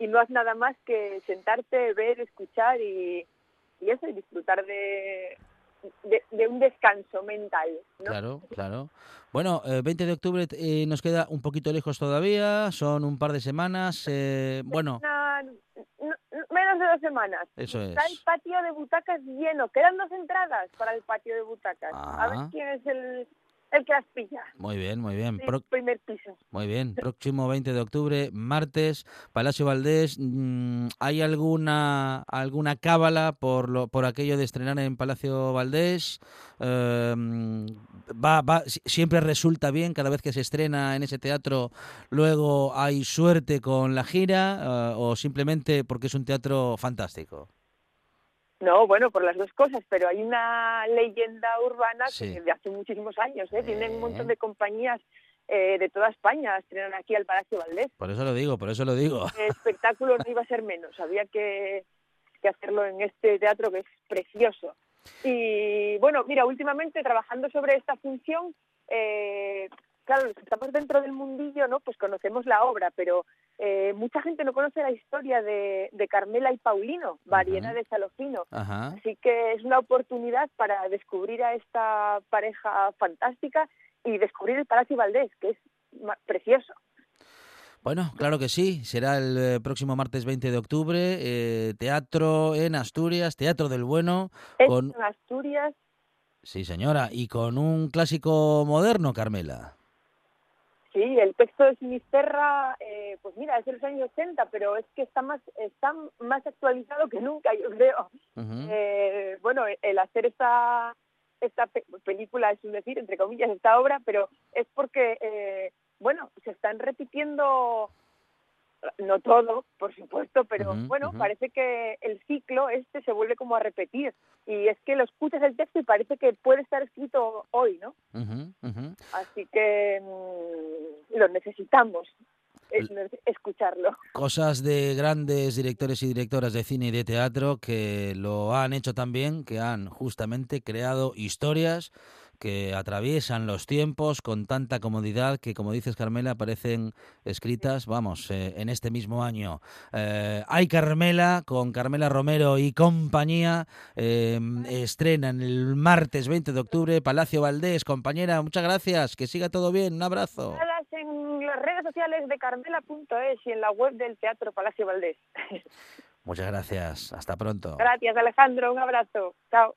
no haz nada más que sentarte, ver, escuchar y eso, y disfrutar de, de, de un descanso mental, ¿no? Claro, claro. Bueno, eh, 20 de octubre eh, nos queda un poquito lejos todavía, son un par de semanas. eh, bueno, Una- menos de dos semanas. eso es. Está el patio de butacas lleno. Quedan dos entradas para el patio de butacas. A ver Ah. quién es el, el que las pilla. Muy bien, muy bien. Sí, Pro- primer piso. muy bien. Próximo 20 de octubre, martes, Palacio Valdés. mm, ¿Hay alguna alguna cábala por lo por aquello de estrenar en Palacio Valdés? Eh, mm, va, va, si- siempre resulta bien cada vez que se estrena en ese teatro. Luego hay suerte con la gira eh, o simplemente porque es un teatro fantástico. No, bueno, por las dos cosas, pero hay una leyenda urbana Sí. que de hace muchísimos años, ¿eh? Tienen un montón de compañías eh, de toda España estrenan aquí al Palacio Valdés. Por eso lo digo, por eso lo digo. El espectáculo no iba a ser menos, había que, que hacerlo en este teatro que es precioso. Y bueno, mira, últimamente trabajando sobre esta función, eh, claro, los que estamos dentro del mundillo, ¿no? Pues conocemos la obra, pero eh, mucha gente no conoce la historia de, de Carmela y Paulino, variedad de Salofino. Así que es una oportunidad para descubrir a esta pareja fantástica y descubrir el Palacio Valdés, que es precioso. Bueno, claro que sí. Será el eh, próximo martes 20 de octubre. eh, teatro en Asturias, Teatro del Bueno. Con... en Asturias, Sí, señora. Y con un clásico moderno, Carmela. Sí, el texto de Sinisterra, eh, pues mira, es de los años 80, pero es que está más está más actualizado que nunca, yo creo. Eh, bueno, el hacer esta esta pe- película, es un decir, entre comillas, esta obra, pero es porque, eh, bueno, se están repitiendo, no todo, por supuesto, pero Ujú, bueno, ujú. parece que el ciclo este se vuelve como a repetir. Y es que lo escuchas el texto y parece que puede estar escrito hoy, ¿no? Ujú, ujú. Así que mm, lo necesitamos, es- escucharlo. Cosas de grandes directores y directoras de cine y de teatro que lo han hecho también, que han justamente creado historias que atraviesan los tiempos con tanta comodidad que, como dices Carmela, parecen escritas, vamos, eh, en este mismo año. Eh, hay Carmela, con Carmela Romero y compañía, eh, estrenan el martes 20 de octubre, Palacio Valdés. Compañera, muchas gracias, que siga todo bien, un abrazo. En las redes sociales de carmela.es y en la web del Teatro Palacio Valdés. Muchas gracias, hasta pronto. Gracias, Alejandro. Un abrazo. Chao.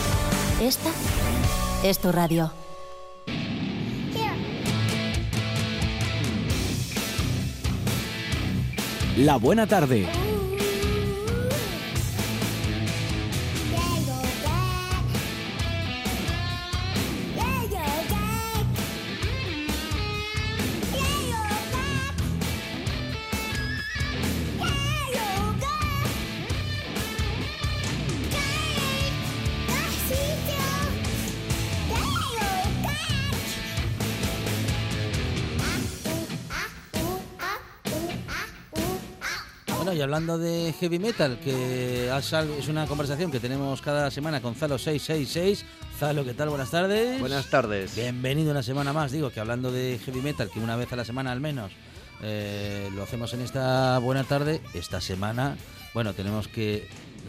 Esta es tu radio. La buena tarde. Y hablando de heavy metal, que es una conversación que tenemos cada semana con Zalo666. Zalo, ¿qué tal? Buenas tardes. Buenas tardes. Bienvenido una semana más. Digo que hablando de heavy metal, que una vez a la semana al menos eh, lo hacemos en esta buena tarde, esta semana, bueno, tenemos que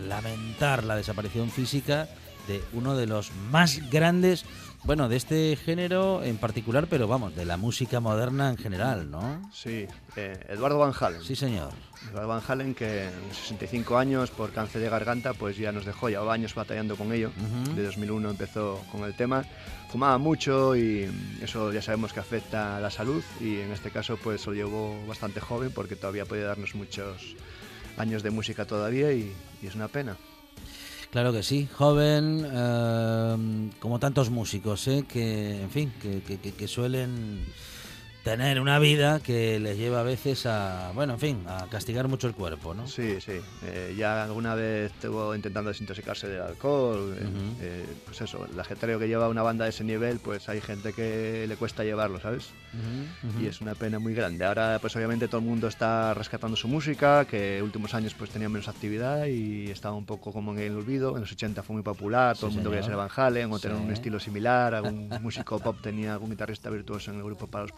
lamentar la desaparición física de uno de los más grandes, bueno, de este género en particular, pero vamos, de la música moderna en general, ¿no? Sí, eh, Eduardo Van Halen. Sí, señor. Eduardo Van Halen, que en 65 años por cáncer de garganta, pues ya nos dejó, llevaba años batallando con ello. De 2001 empezó con el tema. Fumaba mucho y eso ya sabemos que afecta a la salud y en este caso pues lo llevó bastante joven porque todavía puede darnos muchos años de música todavía y, y es una pena. Claro que sí, joven, eh, como tantos músicos, ¿eh? que, en fin, que, que- que- que suelen tener una vida que les lleva a veces a, bueno, en fin, a castigar mucho el cuerpo, ¿no? Sí, sí. Eh, ya alguna vez estuvo intentando desintoxicarse del alcohol. eh, eh, pues eso, el ajetreo que lleva una banda de ese nivel, pues hay gente que le cuesta llevarlo, ¿sabes? Y es una pena muy grande. Ahora, pues obviamente todo el mundo está rescatando su música, que últimos años pues tenía menos actividad y estaba un poco como en el olvido. En los 80 fue muy popular, todo Sí, el mundo quería ser. Van Halen o Sí. tener un estilo similar. Algún músico pop tenía algún guitarrista virtuoso en el grupo para los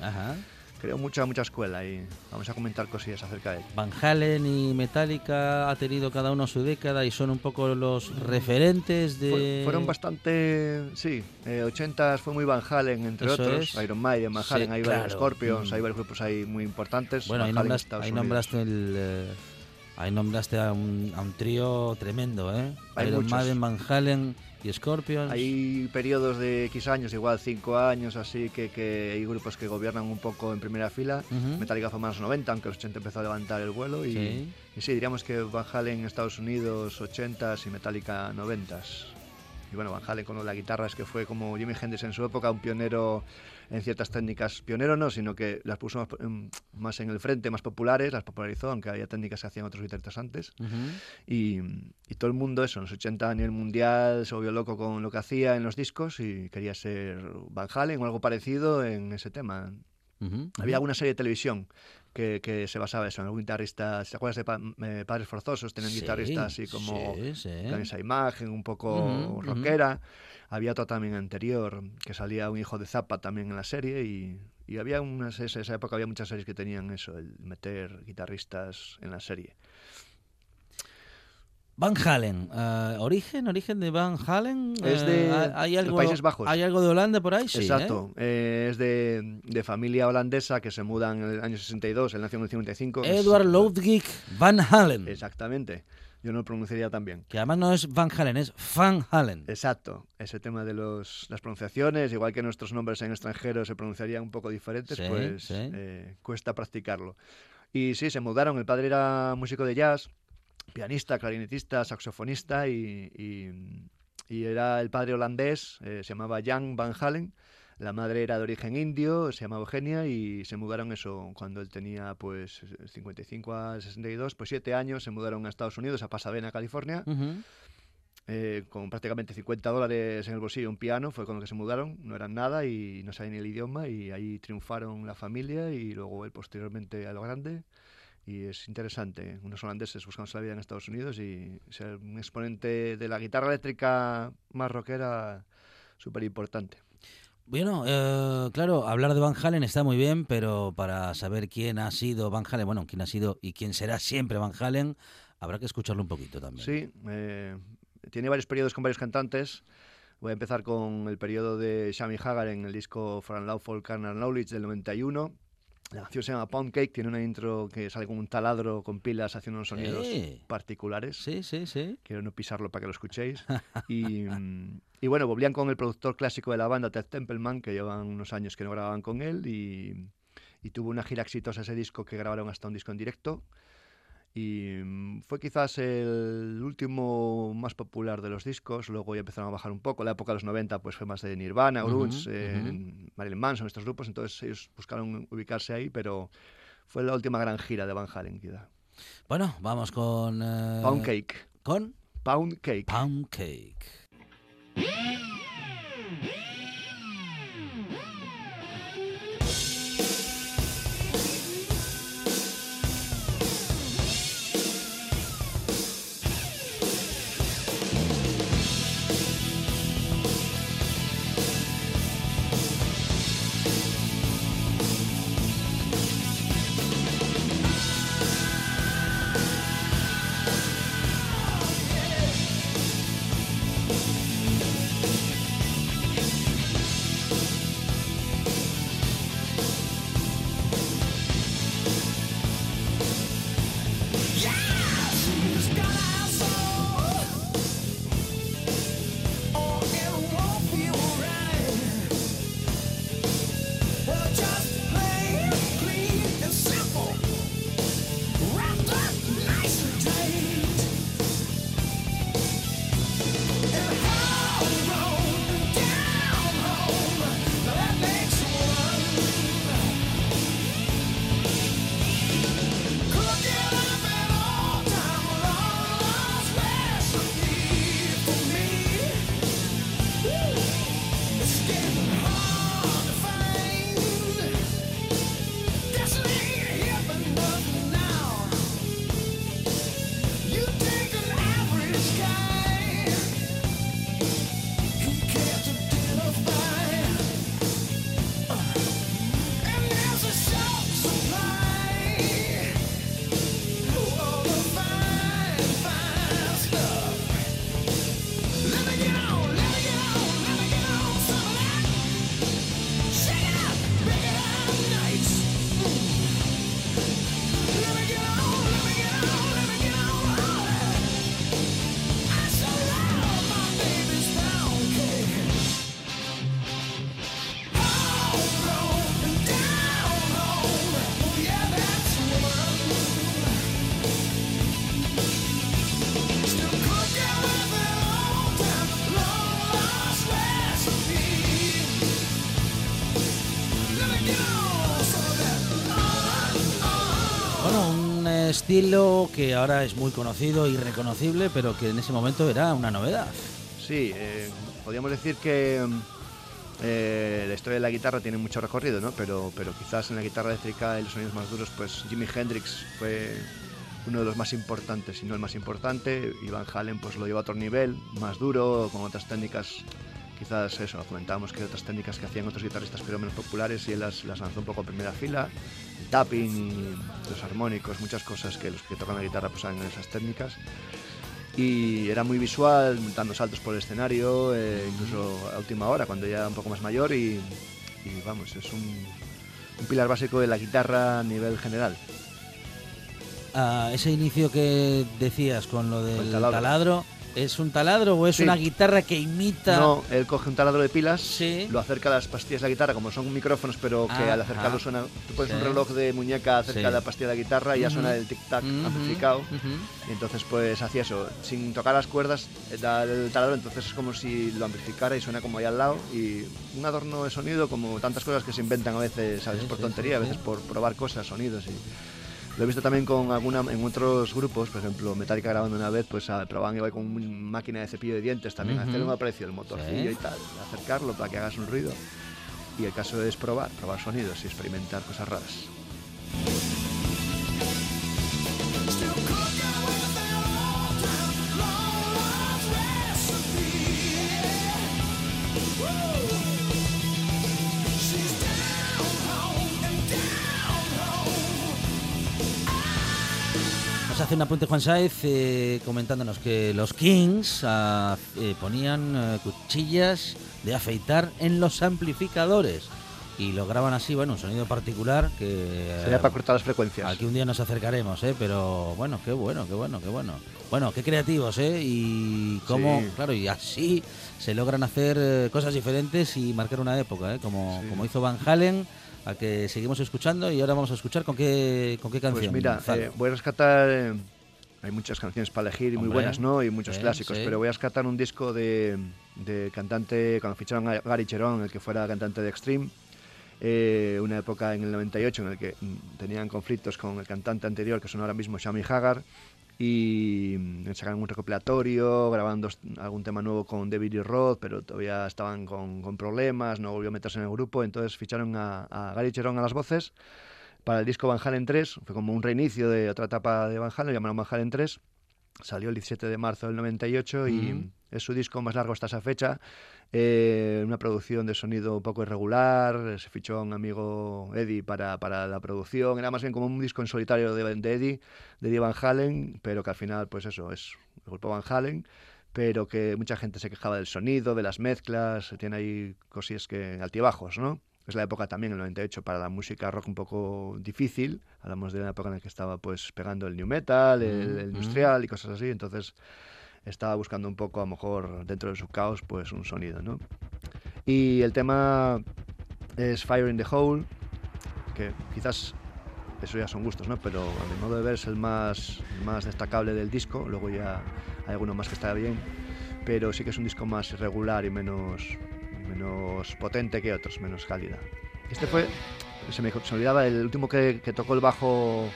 Ajá. Creo mucha, mucha escuela y vamos a comentar cosillas acerca de él. Van Halen y Metallica ha tenido cada uno su década y son un poco los referentes de... Fue- fueron bastante, sí, eh, 80 fue muy Van Halen, entre Eso otros, es. Iron Maiden, Van Sí, Halen, hay varios. Scorpions, Mm. hay varios grupos ahí muy importantes. Bueno, ahí Van nombraste, ahí el... eh, Ahí nombraste a un, a un trío tremendo, ¿eh? Hay Iron muchos. Maiden, Van Halen Scorpions. Hay periodos de X años, igual 5 años, así que, que hay grupos que gobiernan un poco en primera fila. Metallica fue más los 90, aunque los 80 empezó a levantar el vuelo. Y Sí. y sí, diríamos que Van Halen Estados Unidos 80s y Metallica 90s. Y bueno, Van Halen con la guitarra es que fue como Jimi Hendrix en su época, un pionero en ciertas técnicas. Pionero no, sino que las puso más, em, más en el frente, más populares, las popularizó, aunque había técnicas que hacían otros guitarristas antes. Ujú. Y, y todo el mundo, eso, en los 80 a nivel mundial, se volvió loco con lo que hacía en los discos y quería ser Van Halen o algo parecido en ese tema. Ujú, Había ujú. alguna serie de televisión que, que se basaba eso, en algún guitarrista. ¿Te acuerdas de Pa- eh, Padres Forzosos? Tenían Sí, guitarristas así como sí, sí. con esa imagen un poco Ujú, ujú. rockera. Había otro también anterior, que salía un hijo de Zappa también en la serie y, y había unas, esa, esa época había muchas series que tenían eso, el meter guitarristas en la serie. Van Halen, eh, origen, origen de Van Halen. Es eh, de ¿hay- hay algo, Países Bajos. ¿Hay algo de Holanda por ahí? Sí, ¿eh? Exacto, eh, es de, de familia holandesa que se muda en el año 62, él nació en el 55. es- Edward Ludwig Van Halen. Exactamente, yo no lo pronunciaría tan bien. Que además no es Van Halen, es Van Halen. Exacto, ese tema de los, las pronunciaciones, igual que nuestros nombres en extranjero se pronunciarían un poco diferentes, Sí, pues sí. eh, cuesta practicarlo. Y sí, se mudaron, el padre era músico de jazz, pianista, clarinetista, saxofonista y, y- y era el padre holandés, eh, se llamaba Jan Van Halen, la madre era de origen indio, se llamaba Eugenia y se mudaron eso cuando él tenía pues 55 a 62, pues 7 años, se mudaron a Estados Unidos, a Pasadena, California eh, con prácticamente 50 dólares en el bolsillo, un piano, fue con lo que se mudaron, no eran nada y no sabían ni el idioma y ahí triunfaron la familia y luego él posteriormente a lo grande. Y es interesante, unos holandeses buscándose la vida en Estados Unidos y ser un exponente de la guitarra eléctrica más rockera súper importante. Bueno, eh, claro, hablar de Van Halen está muy bien, pero para saber quién ha sido Van Halen, bueno, quién ha sido y quién será siempre Van Halen, habrá que escucharlo un poquito también. Sí, eh, tiene varios periodos con varios cantantes. Voy a empezar con el periodo de Sammy Hagar en el disco For Unlawful Carnal Knowledge del 91. La canción se llama Pound Cake, tiene una intro que sale con un taladro con pilas haciendo unos sonidos Eh. particulares. Sí, sí, sí. Quiero no pisarlo para que lo escuchéis. Y, mm, y bueno, volvían con el productor clásico de la banda, Ted Templeman, que llevan unos años que no grababan con él. Y, y tuvo una gira exitosa ese disco que grabaron hasta un disco en directo. Y mm, fue quizás el último más popular de los discos. Luego ya empezaron a bajar un poco. La época de los 90 pues fue más de Nirvana, Grunge, eh, Marilyn Manson, estos grupos. Entonces ellos buscaron ubicarse ahí, pero fue la última gran gira de Van Halen, quizá. Bueno, vamos con... eh, Pound Cake. ¿Con? Pound Cake. Pound Cake. Estilo que ahora es muy conocido y reconocible, pero que en ese momento era una novedad. Sí, eh, podríamos decir que mm, eh, la historia de la guitarra tiene mucho recorrido, ¿no? Pero, pero quizás en la guitarra eléctrica y los sonidos más duros, pues Jimi Hendrix fue uno de los más importantes, si no el más importante. Y Van Halen pues lo llevó a otro nivel, más duro, con otras técnicas, quizás eso, comentábamos que otras técnicas que hacían otros guitarristas pero menos populares y él las, las lanzó un poco a primera fila. Tapping y los armónicos, muchas cosas que los que tocan la guitarra pues saben esas técnicas y era muy visual, dando saltos por el escenario, eh, incluso a última hora, cuando ya era un poco más mayor y, y vamos, es un, un pilar básico de la guitarra a nivel general. Ah, ese inicio que decías con lo del El taladro. taladro, ¿es un taladro o es Sí. una guitarra que imita? No, él coge un taladro de pilas, Sí. lo acerca a las pastillas de la guitarra, como son micrófonos, pero que Ah, al acercarlo ah. suena. Tú pones un reloj de muñeca cerca Sí. de la pastilla de la guitarra y ya suena el tic-tac amplificado. Y entonces, pues hacía eso, sin tocar las cuerdas, eh, da el taladro, entonces es como si lo amplificara y suena como ahí al lado. Y un adorno de sonido, como tantas cosas que se inventan a veces, ¿sabes? Sí, por tontería, a veces por probar cosas, sonidos. Y lo he visto también con alguna, en otros grupos, por ejemplo, Metallica grabando una vez, pues a- probaban igual con una máquina de cepillo de dientes también, Ujú. hacer un aprecio, el motorcillo Sí. y tal, acercarlo para que hagas un ruido. Y el caso es probar, probar sonidos y experimentar cosas raras. Un apunte Juan Saez eh, comentándonos que los Kings ah, eh, ponían eh, cuchillas de afeitar en los amplificadores y lograban así, bueno, un sonido particular que... Sería para cortar las frecuencias. Aquí un día nos acercaremos, ¿eh? Pero bueno, qué bueno, qué bueno, qué bueno. Bueno, qué creativos, ¿eh? Y cómo, Sí. claro, y así se logran hacer eh, cosas diferentes y marcar una época, ¿eh? Como, Sí. como hizo Van Halen, a que seguimos escuchando y ahora vamos a escuchar con qué, con qué canción. Pues mira, eh, voy a rescatar. eh, hay muchas canciones para elegir y muy buenas, ¿no? Y muchos clásicos. sí. Pero voy a rescatar un disco de, de cantante, cuando ficharon a Gary Cherón, el que fuera cantante de Extreme. eh, una época en el 98 en el que mm, tenían conflictos con el cantante anterior, que son ahora mismo Shami Hagar. Y mm, sacaron un recopilatorio, grabando algún tema nuevo con David y Roth, pero todavía estaban con, con problemas, no volvió a meterse en el grupo. Entonces ficharon a, a Gary Cherón a las voces para el disco Van Halen 3. Fue como un reinicio de otra etapa de Van Halen, llamaron Van Halen 3. Salió el 17 de marzo del 98 y es su disco más largo hasta esa fecha. Eh, una producción de sonido un poco irregular. Se fichó a un amigo Eddie para, para la producción. Era más bien como un disco en solitario de, de Eddie, de Eddie Van Halen, pero que al final, pues eso, es el grupo Van Halen pero que mucha gente se quejaba del sonido, de las mezclas, tiene ahí cosillas que altibajos, ¿no? Es la época también, el 98, para la música rock un poco difícil. Hablamos de la época en la que estaba pues pegando el new metal, el, Mm, el mm. industrial y cosas así. Entonces estaba buscando un poco, a lo mejor, dentro de su caos, pues un sonido, ¿no? Y el tema es Fire in the Hole, que quizás eso ya son gustos, ¿no? Pero a mi modo de ver es el más, más destacable del disco. Luego ya hay alguno más que está bien, pero sí que es un disco más irregular y menos, menos potente que otros, menos cálida. Este fue, se me, se me olvidaba, el último que, que tocó el bajo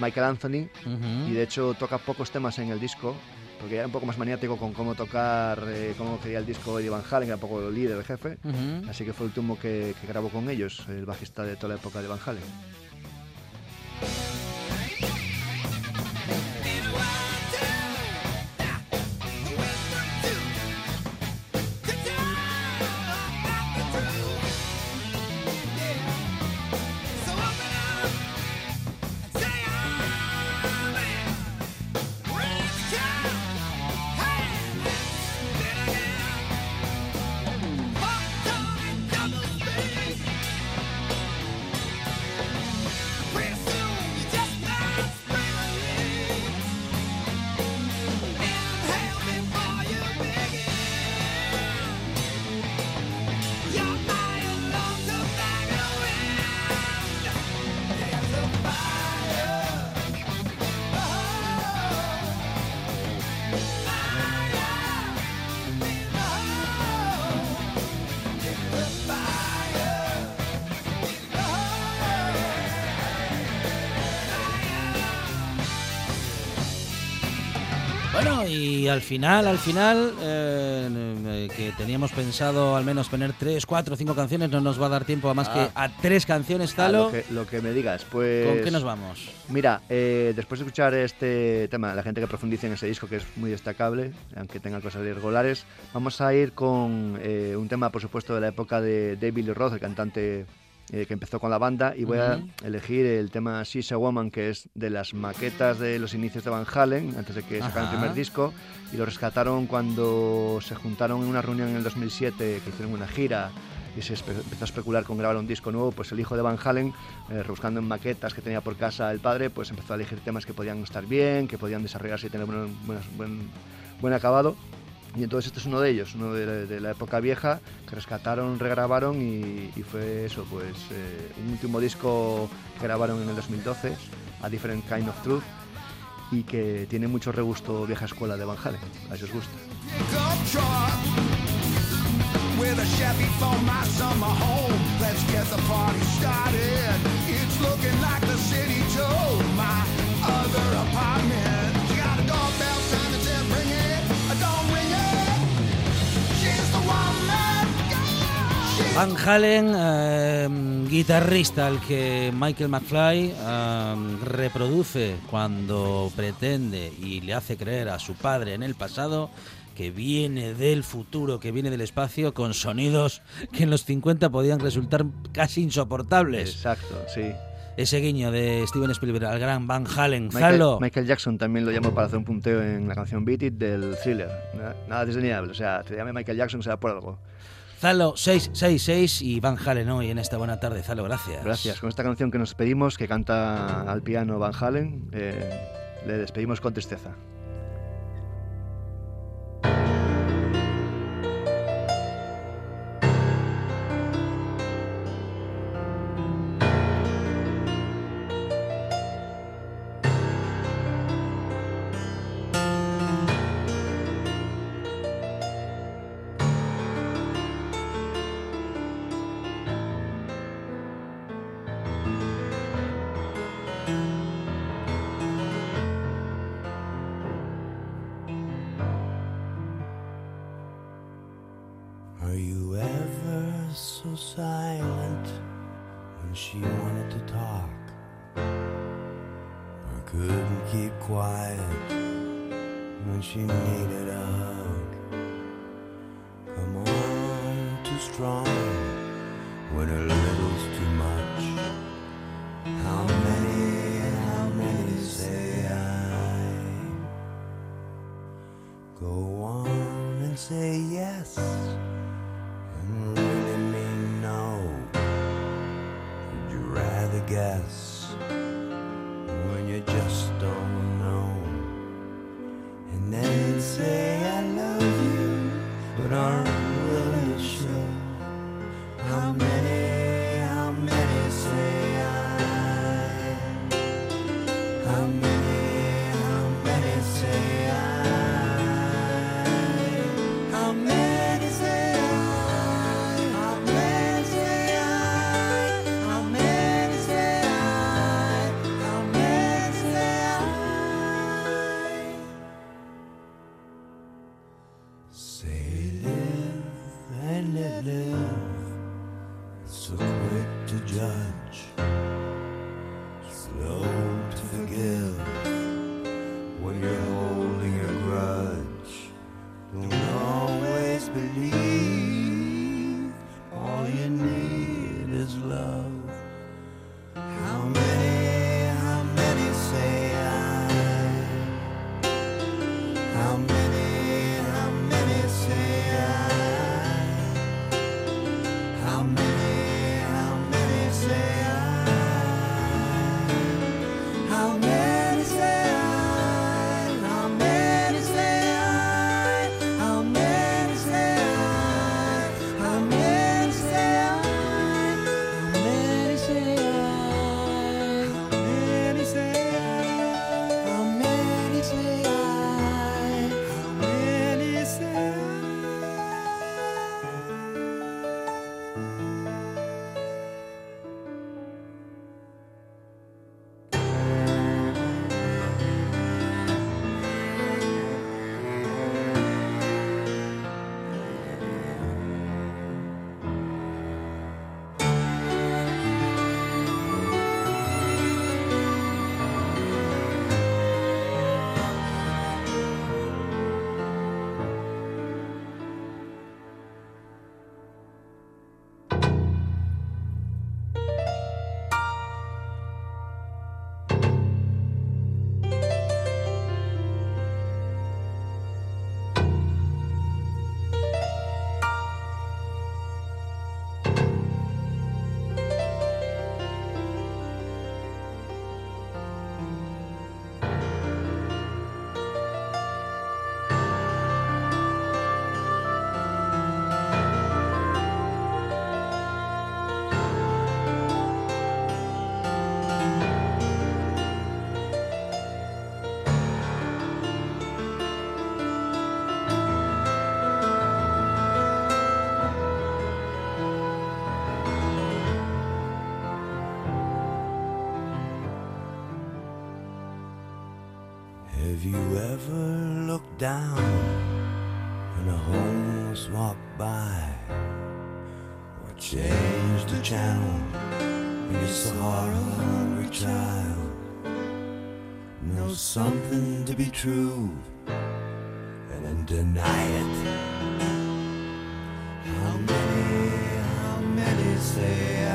Michael Anthony Ujú. y de hecho toca pocos temas en el disco. Porque era un poco más maniático con cómo tocar, eh, cómo quería el disco Eddie Van Halen, que era un poco el líder, el jefe. Ujú. Así que fue el último que, que grabó con ellos, el bajista de toda la época de Van Halen. Y al final, al final, eh, eh, que teníamos pensado al menos poner tres, cuatro, cinco canciones, no nos va a dar tiempo a más que Ah. a tres canciones, Ah, Talo. lo, que, lo que me digas, pues... ¿Con qué nos vamos? Mira, eh, después de escuchar este tema, la gente que profundice en ese disco, que es muy destacable, aunque tenga cosas irregulares, vamos a ir con eh, un tema, por supuesto, de la época de David Lee Roth, el cantante eh, que empezó con la banda, y voy Ujú. a elegir el tema She's a Woman, que es de las maquetas de los inicios de Van Halen, antes de que sacaran el primer disco, y lo rescataron cuando se juntaron en una reunión en el 2007, que hicieron una gira, y se empezó a especular con grabar un disco nuevo, pues el hijo de Van Halen, eh, rebuscando en maquetas que tenía por casa el padre, pues empezó a elegir temas que podían estar bien, que podían desarrollarse y tener buen, buen, buen acabado. Y entonces este es uno de ellos, uno de, la- época vieja, que rescataron, regrabaron y, fue eso, pues eh, un último disco que grabaron en el 2012, A Different Kind of Truth, y que tiene mucho regusto vieja escuela de Van Halen, a si os gusta. Van Halen, eh, guitarrista al que Michael McFly eh, reproduce cuando pretende y le hace creer a su padre en el pasado que viene del futuro, que viene del espacio, con sonidos que en los 50 podían resultar casi insoportables. Exacto, sí ese guiño de Steven Spielberg al gran Van Halen. Michael, Michael Jackson también lo llamó para hacer un punteo en la canción Beat It del thriller. Nada, nada desdeñable, o sea, te llame Michael Jackson será por algo. Zalo 666 y Van Halen hoy en esta buena tarde. Zalo, gracias. Gracias. Con esta canción que nos pedimos, que canta al piano Van Halen, eh, le despedimos con tristeza. she wanted to talk. I couldn't keep quiet when she needed a hug. I'm on too strong when her down when a homeless walked by, or change the channel when you saw a hungry child. Know something to be true and then deny it. How many, how many say?